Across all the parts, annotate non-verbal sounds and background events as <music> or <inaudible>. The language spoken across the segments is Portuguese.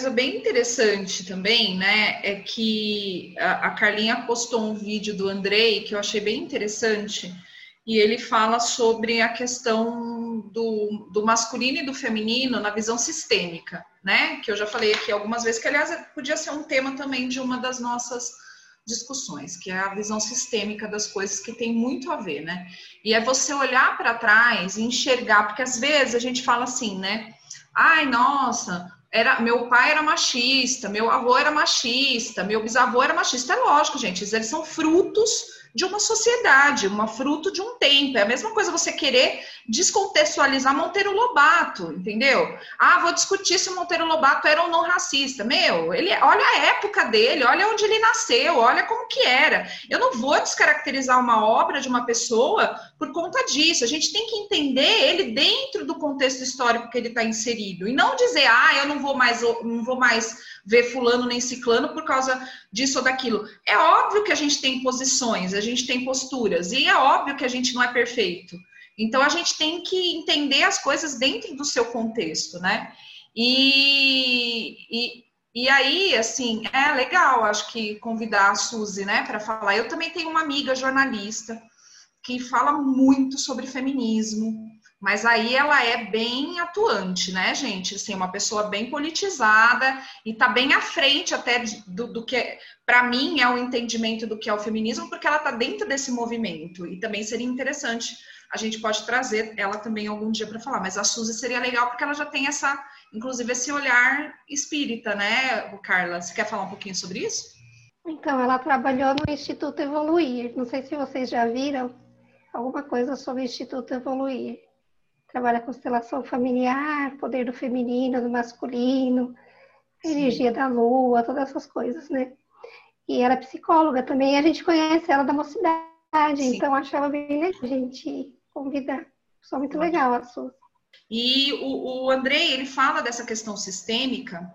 coisa bem interessante também, né, é que a, a Carlinha postou um vídeo do Andrei que eu achei bem interessante, e ele fala sobre a questão do, do masculino e do feminino na visão sistêmica, né, que eu já falei aqui algumas vezes, que aliás podia ser um tema também de uma das nossas discussões, que é a visão sistêmica das coisas que tem muito a ver, né? E é você olhar para trás e enxergar, porque às vezes a gente fala assim, né? Ai, nossa, era meu pai era machista, meu avô era machista, meu bisavô era machista. É lógico, gente, eles são frutos de uma sociedade, uma fruto de um tempo. É a mesma coisa você querer descontextualizar Monteiro Lobato, entendeu? Ah, vou discutir se Monteiro Lobato era ou não racista. Meu, ele, olha a época dele, olha onde ele nasceu, olha como que era. Eu não vou descaracterizar uma obra de uma pessoa por conta disso. A gente tem que entender ele dentro do contexto histórico que ele está inserido e não dizer, ah, eu não vou mais, não vou mais ver fulano nem ciclano por causa disso ou daquilo. É óbvio que a gente tem posições, a gente tem posturas, e é óbvio que a gente não é perfeito. Então a gente tem que entender as coisas dentro do seu contexto, né? E, e, e aí, assim, é legal, acho que convidar a Suzy, né, para falar. Eu também tenho uma amiga jornalista que fala muito sobre feminismo, mas aí ela é bem atuante, né, gente? Assim, uma pessoa bem politizada e tá bem à frente até do, do que, para mim, é o entendimento do que é o feminismo, porque ela tá dentro desse movimento. E também seria interessante, a gente pode trazer ela também algum dia para falar. Mas a Suzy seria legal porque ela já tem essa, inclusive, esse olhar espírita, né, Carla? Você quer falar um pouquinho sobre isso? Então, ela trabalhou no Instituto Evoluir. Não sei se vocês já viram alguma coisa sobre o Instituto Evoluir trabalha constelação familiar, poder do feminino, do masculino, energia da lua, todas essas coisas, né? E ela é psicóloga também, a gente conhece ela da mocidade, Sim. então achava bem legal a gente convidar. Só muito legal a sua. E o, o Andrei, ele fala dessa questão sistêmica,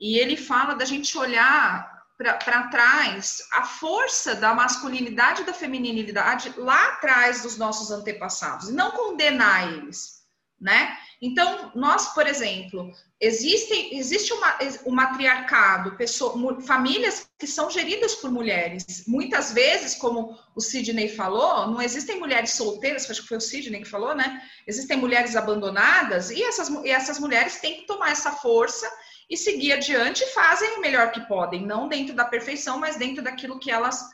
e ele fala da gente olhar para trás a força da masculinidade e da feminilidade lá atrás dos nossos antepassados, e não condenar eles né? Então, nós, por exemplo, existe, existe uma, um matriarcado, pessoa, famílias que são geridas por mulheres. Muitas vezes, como o Sidney falou, não existem mulheres solteiras, acho que foi o Sidney que falou, né? Existem mulheres abandonadas e essas, e essas mulheres têm que tomar essa força e seguir adiante fazem o melhor que podem, não dentro da perfeição, mas dentro daquilo que elas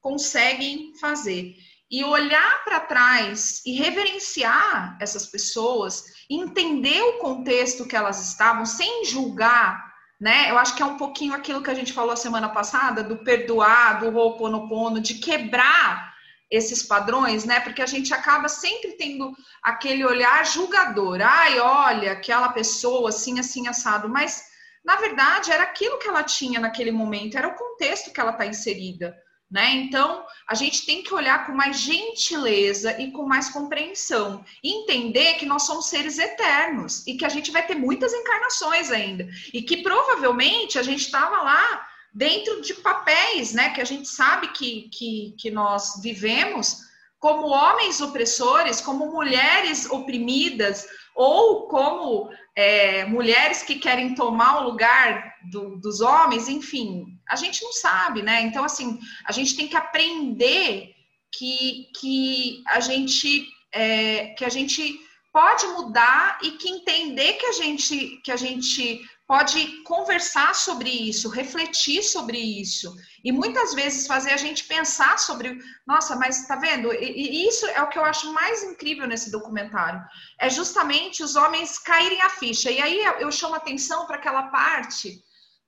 conseguem fazer e olhar para trás e reverenciar essas pessoas, entender o contexto que elas estavam, sem julgar, né? Eu acho que é um pouquinho aquilo que a gente falou a semana passada, do perdoar, do Ho'oponopono, de quebrar esses padrões, né? Porque a gente acaba sempre tendo aquele olhar julgador. Ai, olha, aquela pessoa assim, assim, assado. Mas, na verdade, era aquilo que ela tinha naquele momento, era o contexto que ela está inserida. Né? Então, a gente tem que olhar com mais gentileza e com mais compreensão. Entender que nós somos seres eternos e que a gente vai ter muitas encarnações ainda. E que provavelmente a gente estava lá dentro de papéis, né? Que a gente sabe que, que, que nós vivemos como homens opressores, como mulheres oprimidas, ou como é, mulheres que querem tomar o lugar do, dos homens, enfim, a gente não sabe, né? Então, assim, a gente tem que aprender que, que a gente é, que a gente pode mudar e que entender que a gente que a gente pode conversar sobre isso, refletir sobre isso e muitas vezes fazer a gente pensar sobre, nossa, mas tá vendo? E, isso é o que eu acho mais incrível nesse documentário, é justamente os homens caírem a ficha. E aí eu chamo atenção para aquela parte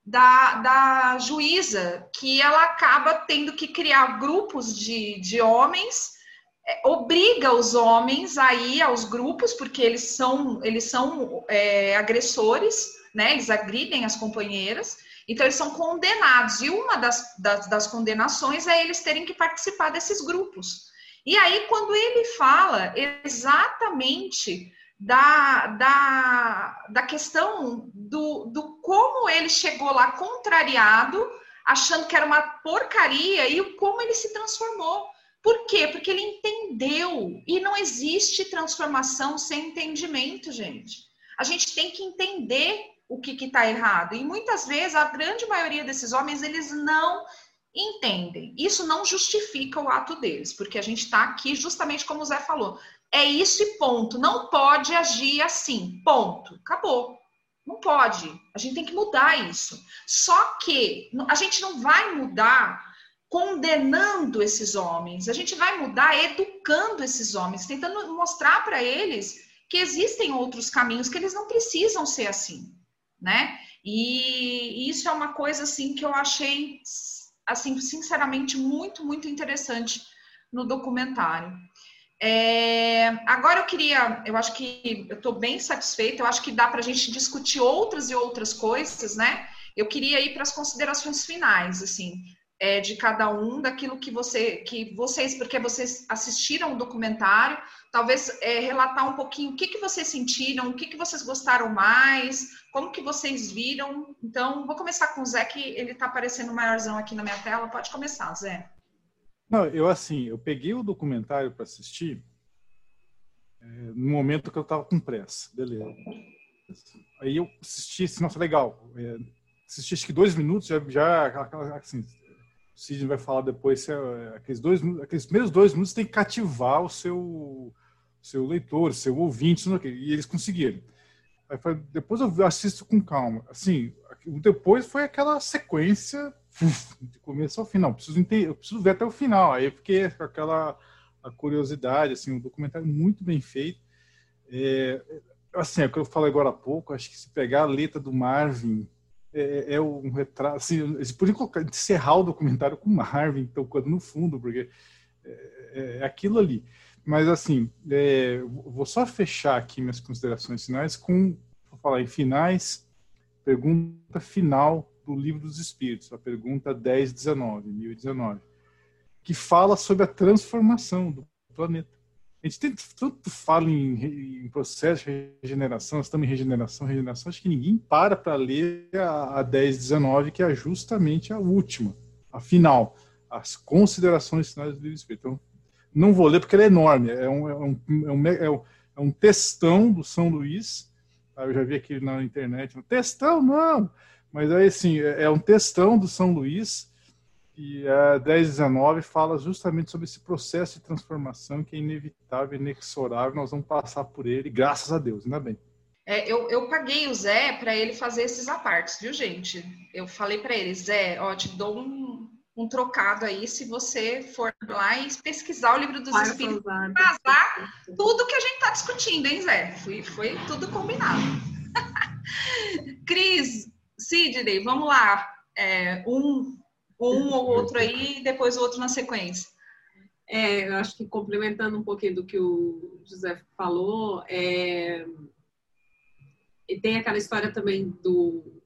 da, da juíza que ela acaba tendo que criar grupos de, de homens é, obriga os homens a ir aos grupos porque eles são eles são é, agressores né? Eles agridem as companheiras, então eles são condenados. E uma das, das, das condenações é eles terem que participar desses grupos. E aí, quando ele fala exatamente da, da, da questão do, do como ele chegou lá contrariado, achando que era uma porcaria, e como ele se transformou. Por quê? Porque ele entendeu. E não existe transformação sem entendimento, gente. A gente tem que entender o que está errado. E muitas vezes a grande maioria desses homens eles não entendem. Isso não justifica o ato deles, porque a gente está aqui justamente como o Zé falou. É isso e ponto. Não pode agir assim. Ponto. Acabou. Não pode. A gente tem que mudar isso. Só que a gente não vai mudar condenando esses homens. A gente vai mudar educando esses homens, tentando mostrar para eles que existem outros caminhos, que eles não precisam ser assim, né? E isso é uma coisa assim que eu achei assim sinceramente muito muito interessante no documentário. É, agora eu queria, eu acho que eu estou bem satisfeita, eu acho que dá para a gente discutir outras e outras coisas, né? Eu queria ir para as considerações finais, assim, é, de cada um, daquilo que você, que vocês, porque vocês assistiram o documentário, talvez é, relatar um pouquinho o que, que vocês sentiram, o que, que vocês gostaram mais, como que vocês viram. Então, vou começar com o Zé, que ele está aparecendo maiorzão aqui na minha tela. Pode começar, Zé. Não, eu assim, eu peguei o documentário para assistir é, no momento que eu estava com pressa, beleza. Aí eu assisti, assim, nossa, legal. É, assisti acho que dois minutos, já, já assim, o Sidney vai falar depois, é, aqueles, dois, aqueles primeiros dois minutos tem que cativar o seu, seu leitor, seu ouvinte, e eles conseguiram. Aí, depois eu assisto com calma. Assim, depois foi aquela sequência de começo ao final. Preciso entender, eu preciso ver até o final. Aí fiquei com aquela a curiosidade, assim, um documentário muito bem feito. É, assim, é o que eu falei agora há pouco, acho que se pegar a letra do Marvin, é, é um retrato, assim, eles podiam colocar, encerrar o documentário com Marvin tocando no fundo, porque é, é, é aquilo ali. Mas, assim, é, vou só fechar aqui minhas considerações finais com, vou falar em finais, pergunta final do Livro dos Espíritos, a pergunta 1019, 1019, que fala sobre a transformação do planeta. A gente tem tanto fala em, em, processo de regeneração, estamos em regeneração, regeneração, acho que ninguém para para ler a, a 1019, que é justamente a última, a final, as considerações finais do livro Espírito. Então, não vou ler porque ele é enorme, é um, é um, é um, é um, é um textão do São Luís, eu já vi aqui na internet, textão, não, mas aí, assim, é, é um textão do São Luís, e a 1019 fala justamente sobre esse processo de transformação que é inevitável, inexorável, nós vamos passar por ele, graças a Deus, ainda bem. É, eu, eu paguei o Zé para ele fazer esses apartes, viu, gente? Eu falei para ele, Zé, ó, te dou um, um trocado aí se você for lá e pesquisar o livro dos Vai Espíritos, casar tudo que a gente está discutindo, hein, Zé? Foi, foi tudo combinado. <laughs> Cris, Sidney, vamos lá. É, um, um <laughs> ou outro aí e depois o outro na sequência. É, eu acho que complementando um pouquinho do que o José falou, é, e tem aquela história também do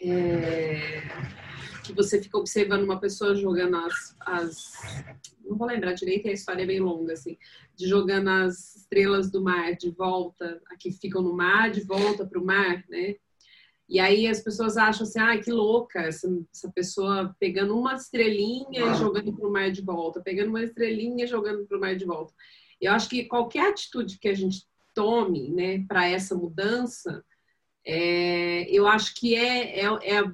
é, que você fica observando uma pessoa jogando as, as, não vou lembrar direito, a história é bem longa assim, de jogando as estrelas do mar de volta, aqui ficam no mar, de volta para o mar, né? E aí as pessoas acham assim, ah, que louca essa, essa pessoa pegando uma estrelinha e jogando para o mar de volta, pegando uma estrelinha e jogando para o mar de volta. Eu acho que qualquer atitude que a gente tome, né, para essa mudança, é, eu acho que é, é, é,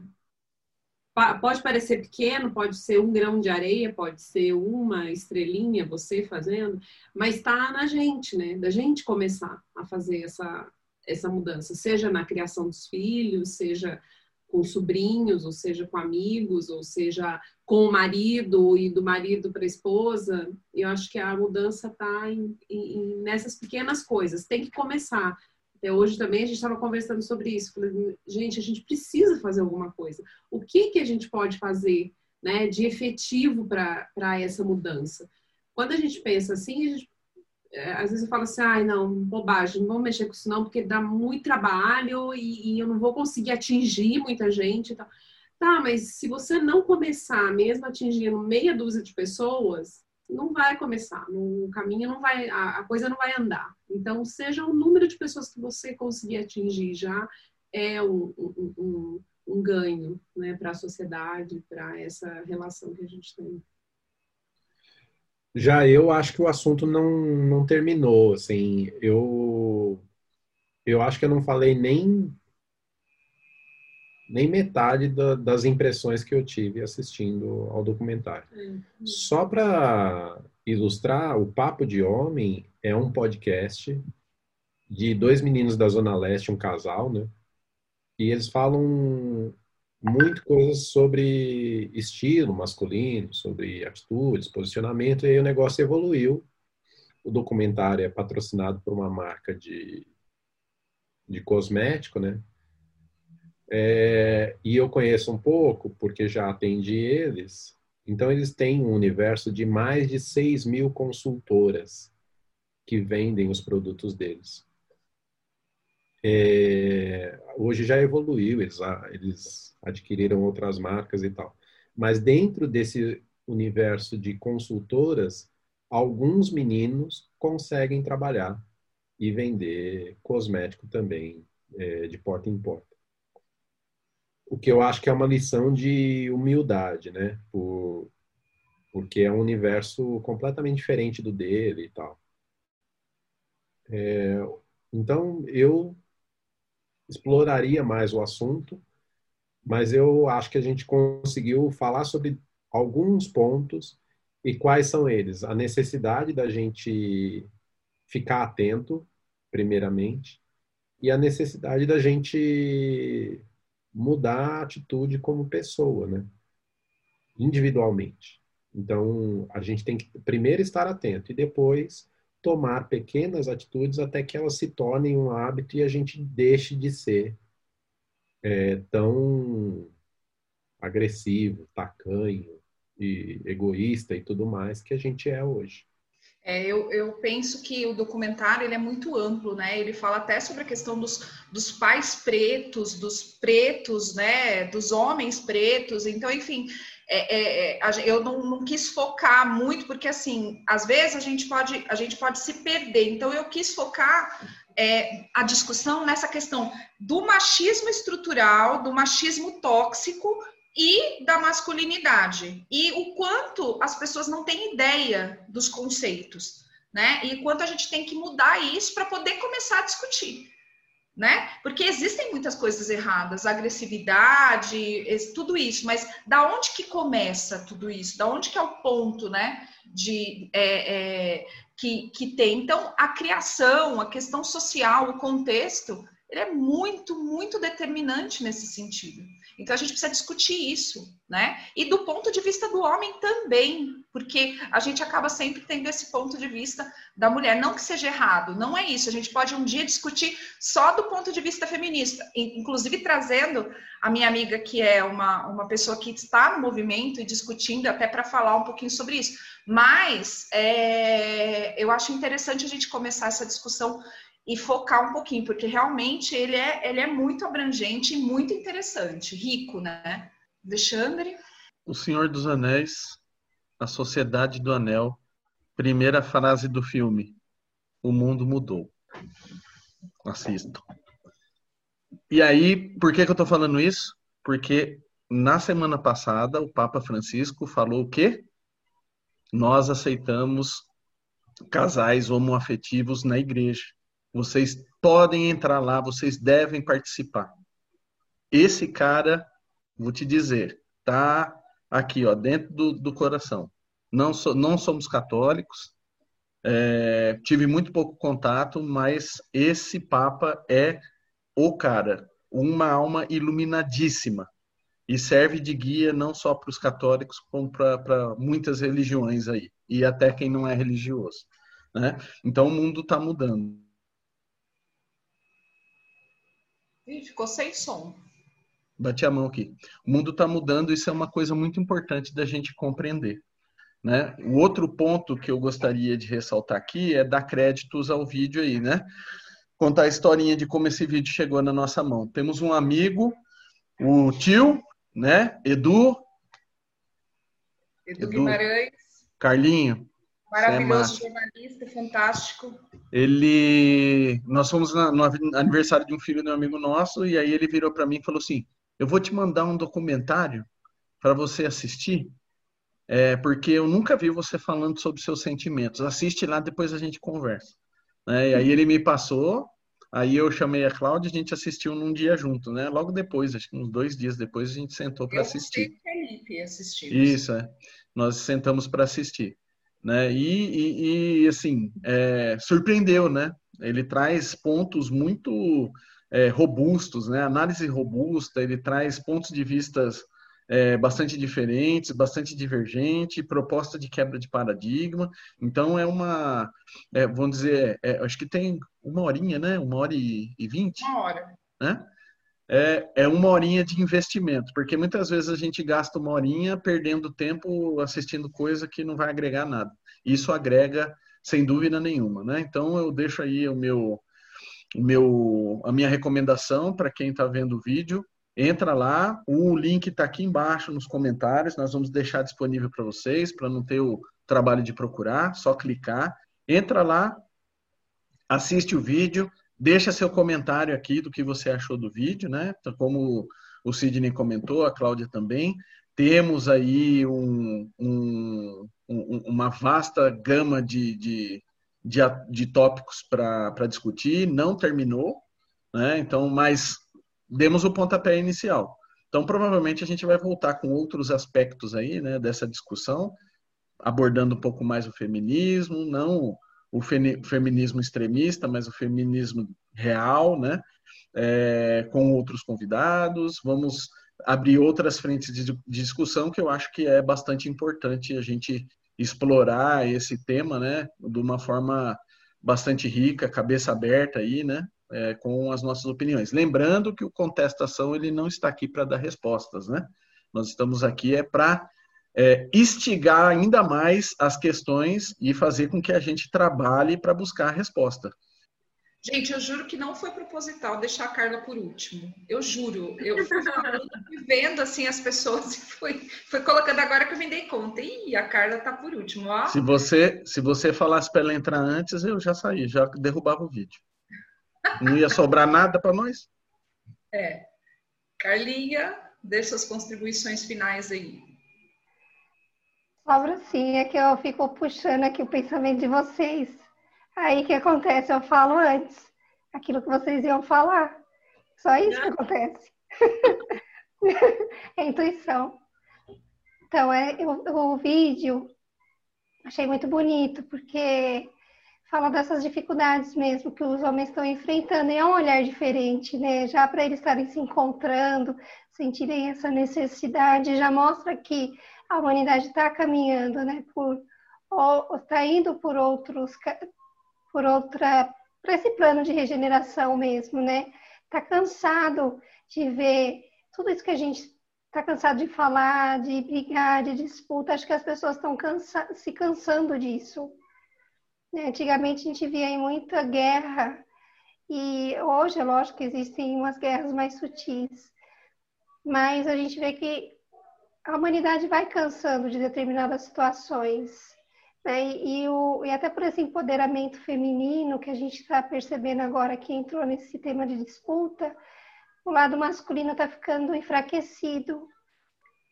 pode parecer pequeno, pode ser um grão de areia, pode ser uma estrelinha você fazendo, mas está na gente, né, da gente começar a fazer essa essa mudança, seja na criação dos filhos, seja com sobrinhos, ou seja com amigos, ou seja com o marido e do marido para a esposa. Eu acho que a mudança está nessas pequenas coisas. Tem que começar. Até hoje também a gente estava conversando sobre isso. Falei, gente, a gente precisa fazer alguma coisa. O que, que a gente pode fazer né, de efetivo para essa mudança? Quando a gente pensa assim, a gente é, às vezes eu falo assim, ai, não, bobagem, não vamos mexer com isso não, porque dá muito trabalho e, e eu não vou conseguir atingir muita gente e tal. Tá, mas se você não começar mesmo atingindo meia dúzia de pessoas, não vai começar, no caminho não vai, a, a coisa não vai andar. Então, seja o número de pessoas que você conseguir atingir já é um, um, um, um ganho né, para a sociedade, para essa relação que a gente tem. Já eu acho que o assunto não, não terminou, assim, eu eu acho que eu não falei nem nem metade da, das impressões que eu tive assistindo ao documentário. Uhum. Só para ilustrar, o Papo de Homem é um podcast de dois meninos da Zona Leste, um casal, né? E eles falam muito coisas sobre estilo masculino, sobre atitudes, posicionamento, e aí o negócio evoluiu. O documentário é patrocinado por uma marca de, de cosmético, né? É, e eu conheço um pouco, porque já atendi eles. Então, eles têm um universo de mais de 6 mil consultoras que vendem os produtos deles. É, hoje já evoluiu, eles, eles adquiriram outras marcas e tal. Mas dentro desse universo de consultoras, alguns meninos conseguem trabalhar e vender cosmético também é, de porta em porta o que eu acho que é uma lição de humildade, né? Por, porque é um universo completamente diferente do dele e tal. É, então, eu exploraria mais o assunto, mas eu acho que a gente conseguiu falar sobre alguns pontos e quais são eles? A necessidade da gente ficar atento, primeiramente, e a necessidade da gente mudar a atitude como pessoa, né? Individualmente. Então, a gente tem que primeiro estar atento e depois tomar pequenas atitudes até que elas se tornem um hábito e a gente deixe de ser é, tão agressivo, tacanho e egoísta e tudo mais que a gente é hoje. É, eu, eu, penso que o documentário ele é muito amplo, né? Ele fala até sobre a questão dos, dos pais pretos, dos pretos, né? Dos homens pretos. Então, enfim, é, é eu não, não, quis focar muito, porque assim, às vezes a gente pode, a gente pode se perder. Então, eu quis focar é, a discussão nessa questão do machismo estrutural, do machismo tóxico e da masculinidade. E o quanto as pessoas não têm ideia dos conceitos, né? E quanto a gente tem que mudar isso para poder começar a discutir, né? Porque existem muitas coisas erradas, agressividade, tudo isso, mas da onde que começa tudo isso? Da onde que é o ponto, né? De é, é, que, que tem. Então, a criação, a questão social, o contexto, ele é muito, muito determinante nesse sentido. Então a gente precisa discutir isso, né? E do ponto de vista do homem também, porque a gente acaba sempre tendo esse ponto de vista da mulher. Não que seja errado, não é isso. A gente pode um dia discutir só do ponto de vista feminista, inclusive trazendo a minha amiga, que é uma, uma pessoa que está no movimento e discutindo até para falar um pouquinho sobre isso. Mas é, eu acho interessante a gente começar essa discussão e focar um pouquinho, porque realmente ele é, ele é muito abrangente e muito interessante, rico, né? Alexandre? O Senhor dos Anéis, A Sociedade do Anel, primeira frase do filme: O mundo mudou. Assistam. E aí, por que, que eu tô falando isso? Porque na semana passada o Papa Francisco falou o quê? Nós aceitamos casais homoafetivos na igreja. Vocês podem entrar lá, vocês devem participar. Esse cara, vou te dizer, tá aqui, ó, dentro do, do coração. Não, so, não somos católicos, é, tive muito pouco contato, mas esse Papa é o cara, uma alma iluminadíssima e serve de guia não só para os católicos, como para muitas religiões aí, e até quem não é religioso. Né? Então o mundo está mudando. Ih, ficou sem som. Bati a mão aqui. O mundo está mudando, isso é uma coisa muito importante da gente compreender. Né? O outro ponto que eu gostaria de ressaltar aqui é dar créditos ao vídeo aí, né? Contar a historinha de como esse vídeo chegou na nossa mão. Temos um amigo, o tio, né? Edu. Edu, Edu Guimarães. Carlinho. Maravilhoso é jornalista, fantástico. Ele, nós fomos no aniversário de um filho de um amigo nosso e aí ele virou para mim e falou assim: "Eu vou te mandar um documentário para você assistir, é, porque eu nunca vi você falando sobre seus sentimentos. Assiste lá, depois a gente conversa." Né? E aí ele me passou Aí eu chamei a Cláudia e a gente assistiu num dia junto, né? Logo depois, acho que uns dois dias depois, a gente sentou para assistir. Eu Felipe assistimos. Isso, é. Nós sentamos para assistir. Né? E, e, e assim, é, surpreendeu, né? Ele traz pontos muito é, robustos, né? Análise robusta, ele traz pontos de vistas é, bastante diferentes, bastante divergente, proposta de quebra de paradigma. Então é uma, é, vamos dizer, é, acho que tem uma horinha, né? Uma hora e vinte. Uma hora. Né? É, é uma horinha de investimento, porque muitas vezes a gente gasta uma horinha perdendo tempo assistindo coisa que não vai agregar nada. Isso agrega sem dúvida nenhuma, né? Então eu deixo aí o meu, o meu a minha recomendação para quem está vendo o vídeo entra lá, o link está aqui embaixo nos comentários, nós vamos deixar disponível para vocês, para não ter o trabalho de procurar, só clicar. Entra lá, assiste o vídeo, deixa seu comentário aqui do que você achou do vídeo, né? Então, como o Sidney comentou, a Cláudia também. Temos aí um, um, um, uma vasta gama de, de, de, de tópicos para discutir, não terminou, né? Então, mas demos o pontapé inicial. Então, provavelmente a gente vai voltar com outros aspectos aí, né, dessa discussão, abordando um pouco mais o feminismo, não o feminismo extremista, mas o feminismo real, né, é, com outros convidados. Vamos abrir outras frentes de discussão que eu acho que é bastante importante a gente explorar esse tema, né, de uma forma bastante rica, cabeça aberta aí, né, é, com as nossas opiniões. Lembrando que o contestação ele não está aqui para dar respostas, né? Nós estamos aqui é para é, instigar ainda mais as questões e fazer com que a gente trabalhe para buscar a resposta. Gente, eu juro que não foi proposital deixar a Carla por último. Eu juro. Eu fui vendo assim as pessoas e fui, fui colocando agora que eu me dei conta. Ih, a Carla tá por último. Ó. Se você se você falasse para ela entrar antes, eu já saí, já derrubava o vídeo. Não ia sobrar nada para nós? É. Carlinha, deixa suas contribuições finais aí. Sobra sim, é que eu fico puxando aqui o pensamento de vocês. Aí o que acontece? Eu falo antes aquilo que vocês iam falar. Só isso que acontece. <laughs> é intuição. Então, é, eu, o vídeo achei muito bonito, porque fala dessas dificuldades mesmo que os homens estão enfrentando e é um olhar diferente, né? Já para eles estarem se encontrando, sentirem essa necessidade, já mostra que a humanidade está caminhando, né? Por está indo por outros, por outra, para esse plano de regeneração mesmo, né? Está cansado de ver tudo isso que a gente está cansado de falar, de brigar, de disputa. Acho que as pessoas estão cansa se cansando disso né, antigamente a gente via muita guerra e hoje, é lógico que existem umas guerras mais sutis, mas a gente vê que a humanidade vai cansando de determinadas situações. Né? E, o, e até por esse empoderamento feminino que a gente está percebendo agora que entrou nesse tema de disputa, o lado masculino está ficando enfraquecido.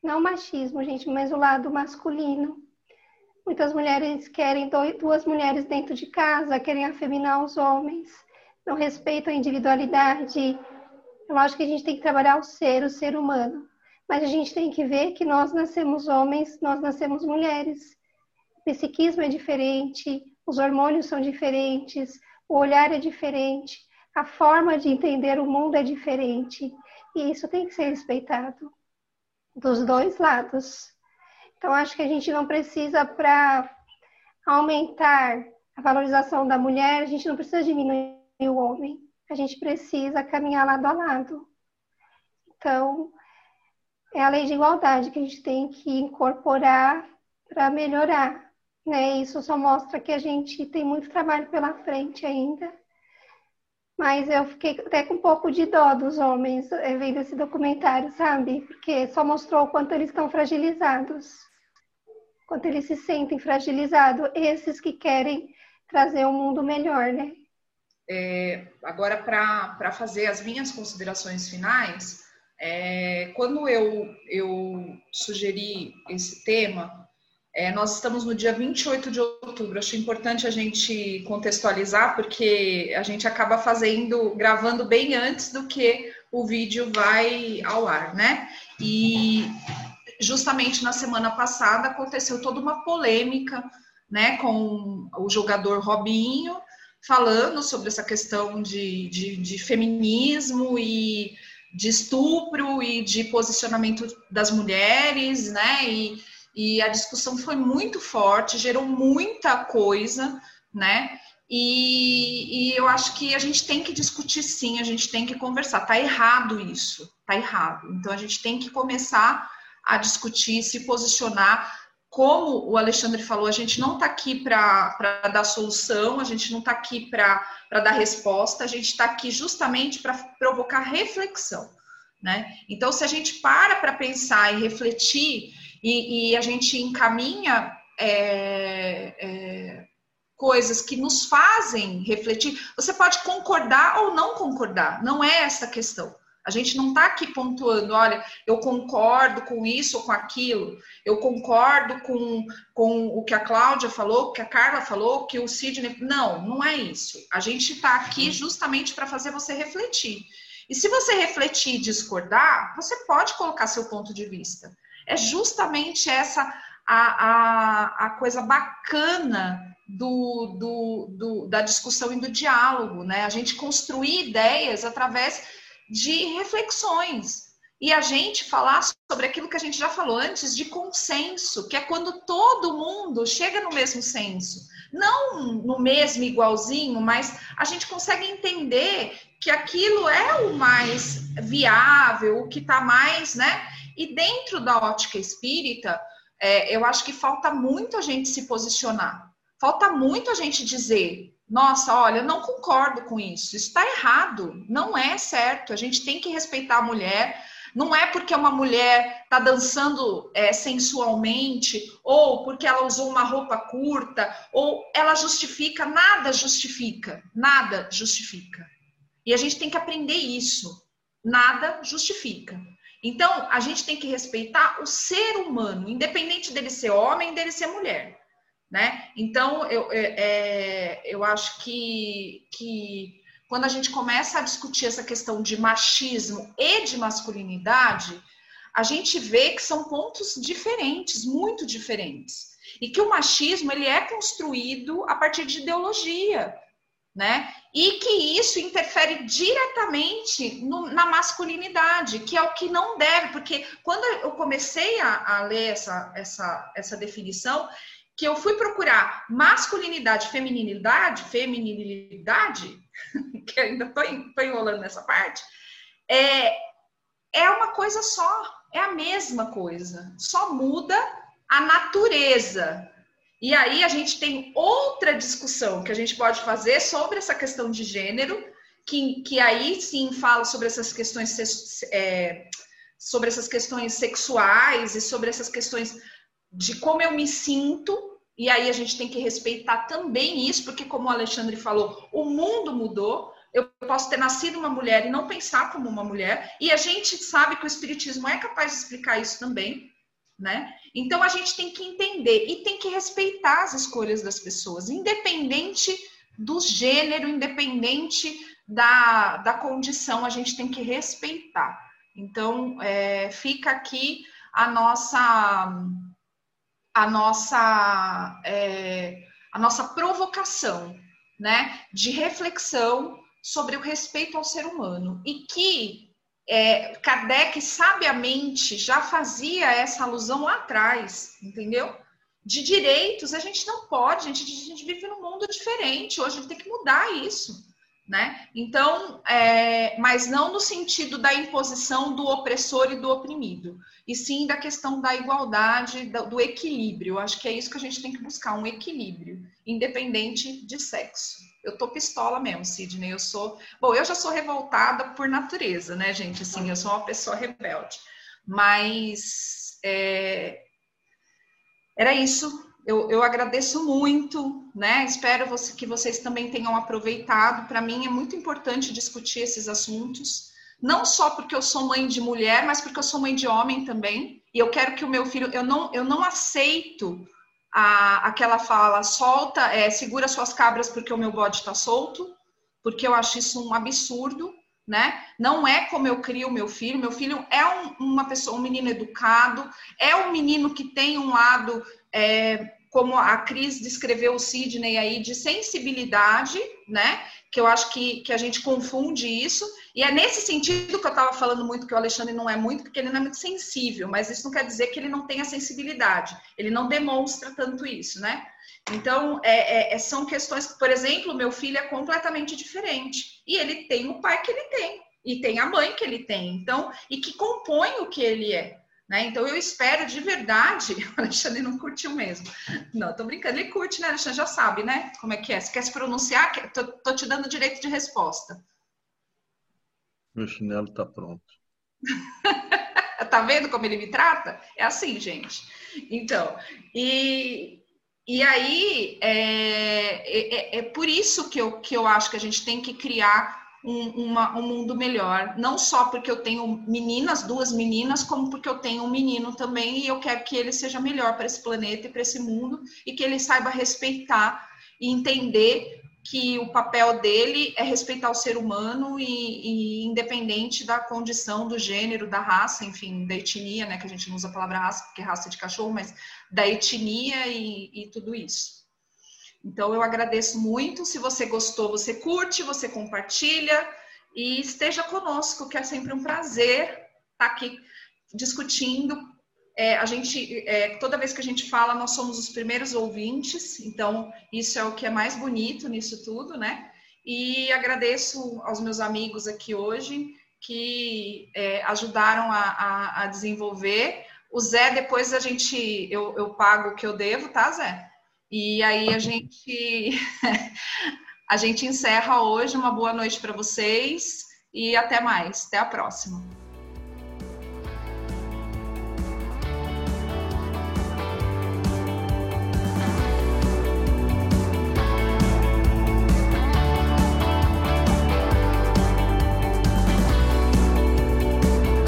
Não o machismo, gente, mas o lado masculino. Muitas mulheres querem duas mulheres dentro de casa, querem afeminar os homens, não respeitam a individualidade. É lógico que a gente tem que trabalhar o ser, o ser humano. Mas a gente tem que ver que nós nascemos homens, nós nascemos mulheres. O psiquismo é diferente, os hormônios são diferentes, o olhar é diferente, a forma de entender o mundo é diferente. E isso tem que ser respeitado dos dois lados. Então, acho que a gente não precisa, para aumentar a valorização da mulher, a gente não precisa diminuir o homem. A gente precisa caminhar lado a lado. Então, é a lei de igualdade que a gente tem que incorporar para melhorar. Né? Isso só mostra que a gente tem muito trabalho pela frente ainda. Mas eu fiquei até com um pouco de dó dos homens eh, vendo esse documentário, sabe? Porque só mostrou o quanto eles estão fragilizados quanto eles se sentem fragilizados, esses que querem trazer um mundo melhor, né? É, agora, para fazer as minhas considerações finais, é, quando eu, eu sugeri esse tema, É, nós estamos no dia 28 de outubro. Acho importante a gente contextualizar, porque a gente acaba fazendo, gravando bem antes do que o vídeo vai ao ar, né? E justamente na semana passada aconteceu toda uma polêmica, né, com o jogador Robinho falando sobre essa questão de, de, de feminismo e de estupro e de posicionamento das mulheres, né? E, e a discussão foi muito forte, gerou muita coisa, né? E, e, eu acho que a gente tem que discutir sim, a gente tem que conversar. Tá errado isso, tá errado. Então a gente tem que começar a discutir, se posicionar. Como o Alexandre falou, a gente não está aqui para dar solução, a gente não está aqui para dar resposta, a gente está aqui justamente para provocar reflexão. Né? Então, se a gente para para pensar e refletir e, e a gente encaminha é, é, coisas que nos fazem refletir, você pode concordar ou não concordar, não é essa a questão. A gente não está aqui pontuando, olha, eu concordo com isso ou com aquilo, eu concordo com, com o que a Cláudia falou, que a Carla falou, que o Sidney. Não, não é isso. A gente está aqui justamente para fazer você refletir. E se você refletir e discordar, você pode colocar seu ponto de vista. É justamente essa a, a, a coisa bacana do, do, do, da discussão e do diálogo, né? A gente construir ideias através de reflexões. E a gente falar sobre aquilo que a gente já falou antes, de consenso, que é quando todo mundo chega no mesmo senso. Não no mesmo igualzinho, mas a gente consegue entender que aquilo é o mais viável, o que está mais, né? E dentro da ótica espírita, é, eu acho que falta muito a gente se posicionar. Falta muito a gente dizer, nossa, olha, não concordo com isso está errado, não é certo, a gente tem que respeitar a mulher, não é porque uma mulher está dançando é, sensualmente, ou porque ela usou uma roupa curta, ou ela justifica, nada justifica, nada justifica. E a gente tem que aprender isso. Nada justifica. Então, a gente tem que respeitar o ser humano, independente dele ser homem, dele ser mulher. Né? Então, eu, é, é, eu acho que, que quando a gente começa a discutir essa questão de machismo e de masculinidade, a gente vê que são pontos diferentes, muito diferentes. E que o machismo ele é construído a partir de ideologia, né? E que isso interfere diretamente no, na masculinidade, que é o que não deve, porque quando eu comecei a, a ler essa, essa, essa definição, que eu fui procurar masculinidade, feminilidade, feminilidade, <laughs> que ainda estou enrolando nessa parte, é, é uma coisa só, é a mesma coisa, só muda a natureza, e aí a gente tem outra discussão que a gente pode fazer sobre essa questão de gênero, que, que aí sim fala sobre essas questões é, sobre essas questões sexuais e sobre essas questões de como eu me sinto. E aí a gente tem que respeitar também isso, porque como o Alexandre falou, o mundo mudou. Eu posso ter nascido uma mulher e não pensar como uma mulher, e a gente sabe que o espiritismo é capaz de explicar isso também né? Então a gente tem que entender e tem que respeitar as escolhas das pessoas, independente do gênero, independente da, da condição, a gente tem que respeitar. Então é, fica aqui a nossa a nossa é, a nossa provocação, né, de reflexão sobre o respeito ao ser humano. E que é, Kardec sabiamente já fazia essa alusão lá atrás, entendeu? De direitos, a gente não pode, a gente, a gente vive num mundo diferente, hoje a gente tem que mudar isso, né? Então, é, mas não no sentido da imposição do opressor e do oprimido, e sim da questão da igualdade, do, equilíbrio. Eu acho que é isso que a gente tem que buscar, um equilíbrio, independente de sexo. Eu tô pistola mesmo, Sidney. Eu sou. Bom, eu já sou revoltada por natureza, né, gente? Assim, eu sou uma pessoa rebelde. Mas é... era isso. Eu, eu agradeço muito, né? Espero você, que vocês também tenham aproveitado. Para mim é muito importante discutir esses assuntos. Não só porque eu sou mãe de mulher, mas porque eu sou mãe de homem também. E eu quero que o meu filho. Eu não, eu não aceito a, aquela fala solta, é, segura suas cabras porque o meu bode está solto, porque eu acho isso um absurdo, né? Não é como eu crio meu filho. Meu filho é um, uma pessoa, um menino educado, é um menino que tem um lado é, como a Cris descreveu o Sidney aí, de sensibilidade, né? Que eu acho que, que a gente confunde isso. E é nesse sentido que eu estava falando muito que o Alexandre não é muito, porque ele não é muito sensível, mas isso não quer dizer que ele não tenha sensibilidade. Ele não demonstra tanto isso, né? Então, é, é, é são questões que, por exemplo, meu filho é completamente diferente. E ele tem o pai que ele tem. E tem a mãe que ele tem. Então, e que compõe o que ele é. Né? Então eu espero de verdade. <laughs> O Alexandre não curtiu mesmo. Não, tô brincando. Ele curte, né? O Alexandre já sabe, né? Como é que é? Se quer se pronunciar, tô, tô te dando direito de resposta. Meu chinelo tá pronto. <laughs> tá vendo como ele me trata? É assim, gente. Então, e, e aí é, é, é, é por isso que eu, que eu acho que a gente tem que criar um, uma, um mundo melhor, não só porque eu tenho meninas, duas meninas, como porque eu tenho um menino também e eu quero que ele seja melhor para esse planeta e para esse mundo e que ele saiba respeitar e entender que o papel dele é respeitar o ser humano e, e, independente da condição, do gênero, da raça, enfim, da etnia, né, que a gente não usa a palavra raça, porque é raça de cachorro, mas da etnia e, e tudo isso. Então eu agradeço muito. Se você gostou, você curte, você compartilha e esteja conosco, que é sempre um prazer estar aqui discutindo. É, a gente, é, toda vez que a gente fala, nós somos os primeiros ouvintes, então isso é o que é mais bonito nisso tudo, né? E agradeço aos meus amigos aqui hoje que é, ajudaram a, a, a, desenvolver. O Zé, depois a gente, eu, eu pago o que eu devo, tá, Zé? E aí a gente <laughs> a gente encerra hoje. Uma boa noite para vocês e até mais. Até a próxima.